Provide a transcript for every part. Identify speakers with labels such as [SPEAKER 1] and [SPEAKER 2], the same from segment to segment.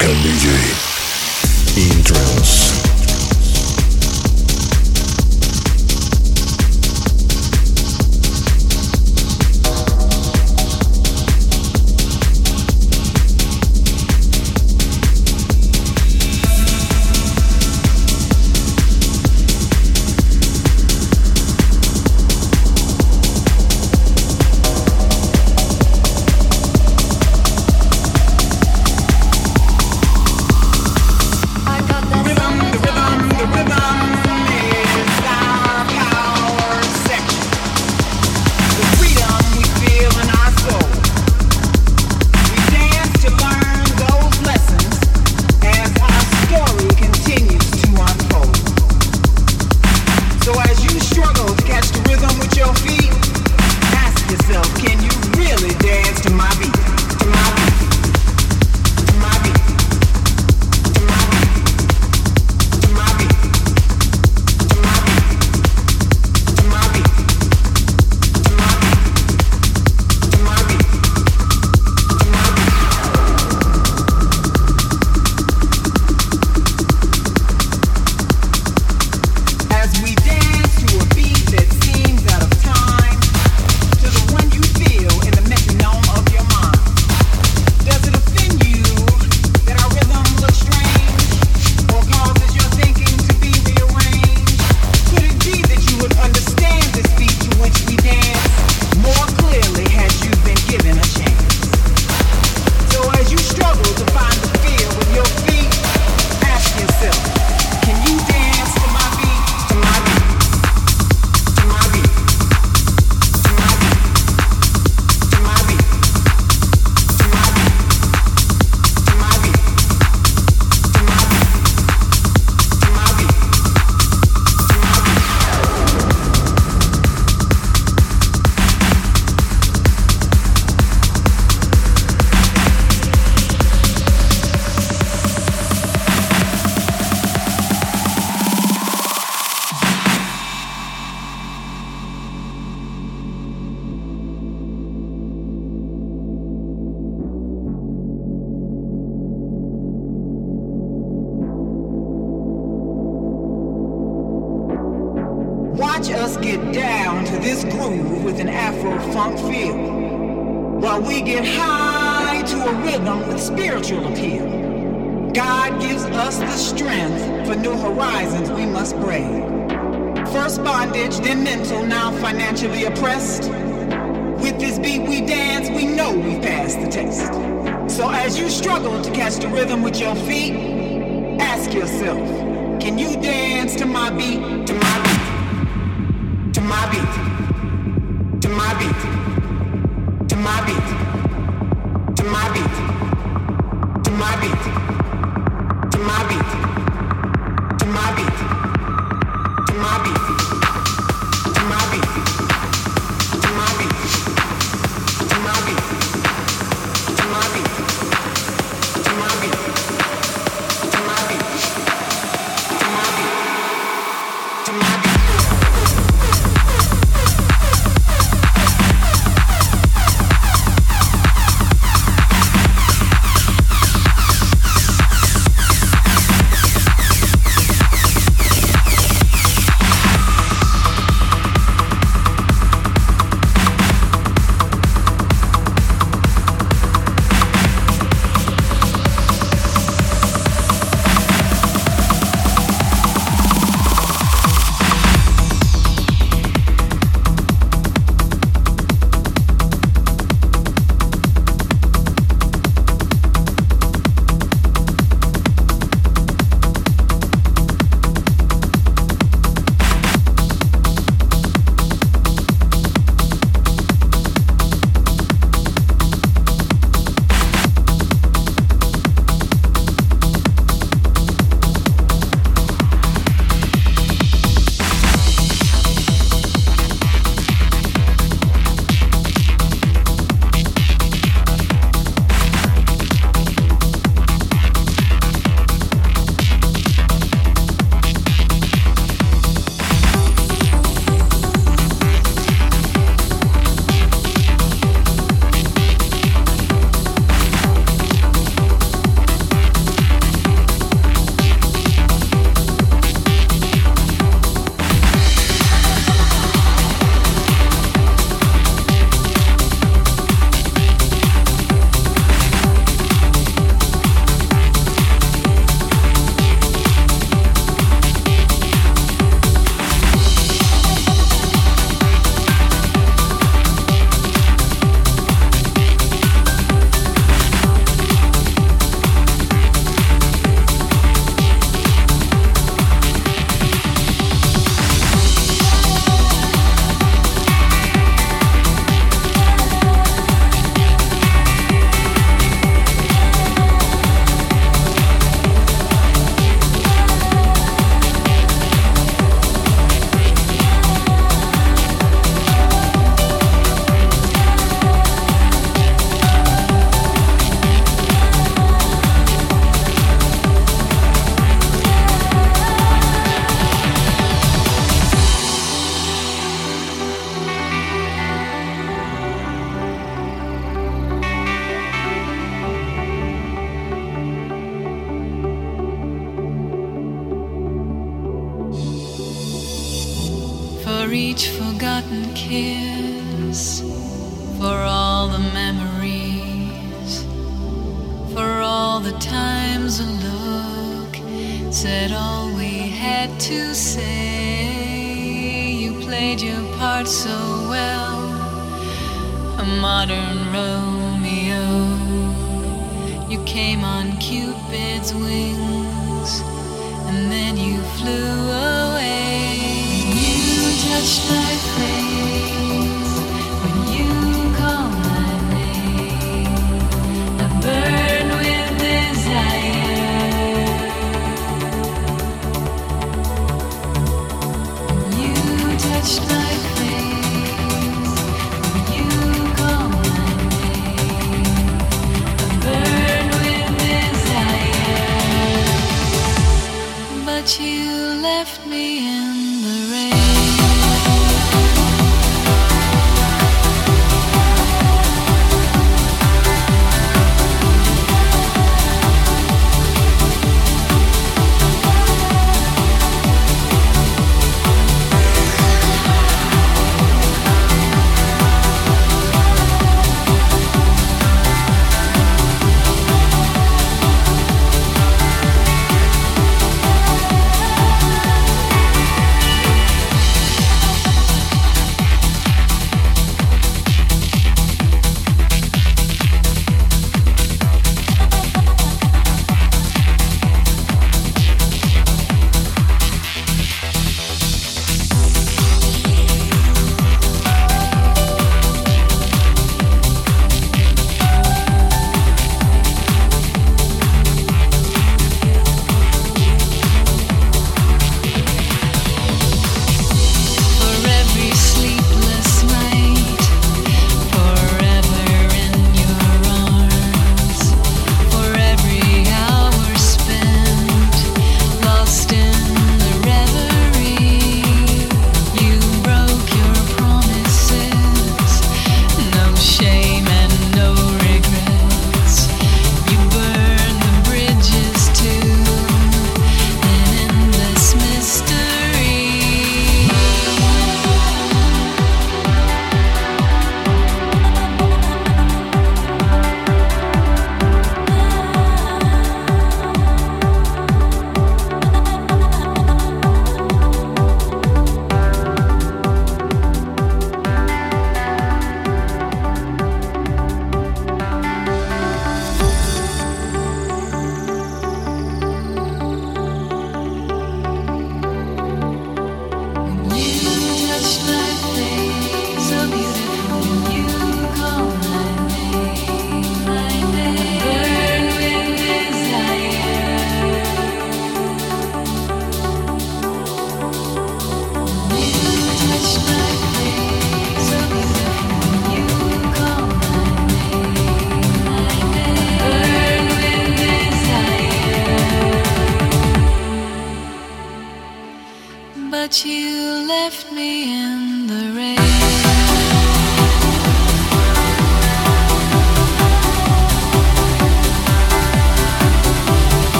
[SPEAKER 1] can be you.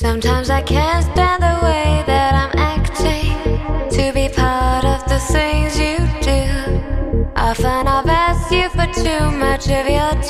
[SPEAKER 1] Sometimes I can't stand the way that I'm acting to be part of the things you do. Often I've asked you for too much of your time,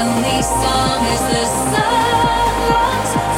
[SPEAKER 2] only song is the sun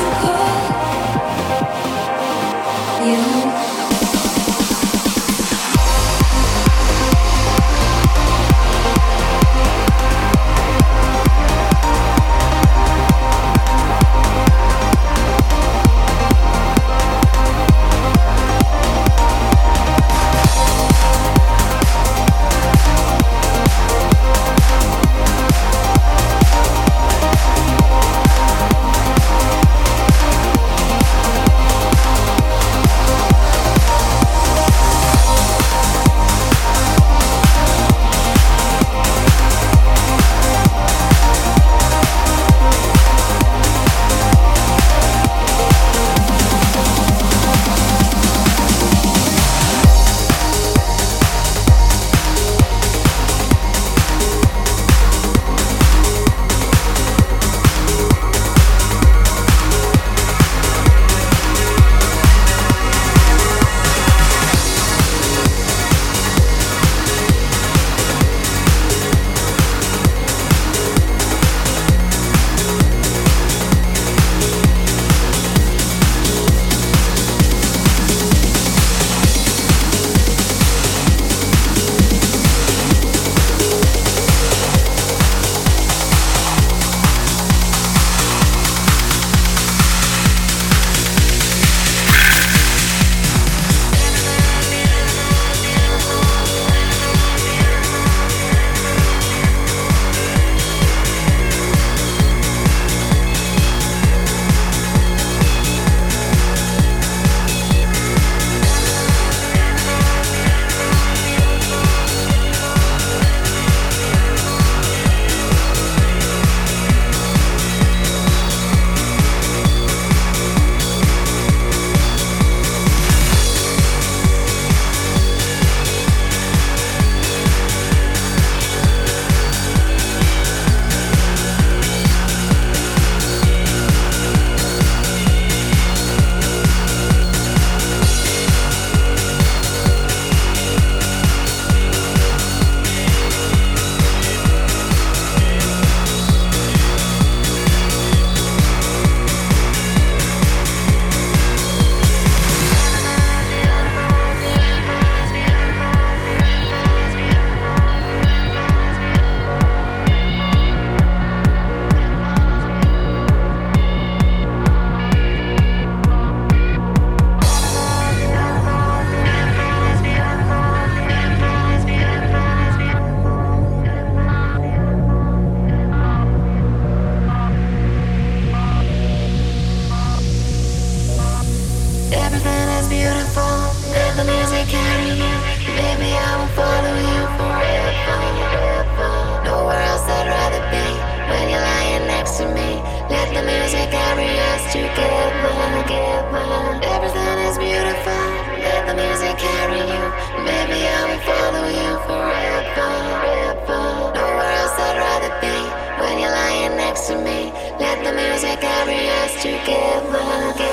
[SPEAKER 2] Let the
[SPEAKER 3] music carry
[SPEAKER 4] us
[SPEAKER 5] together.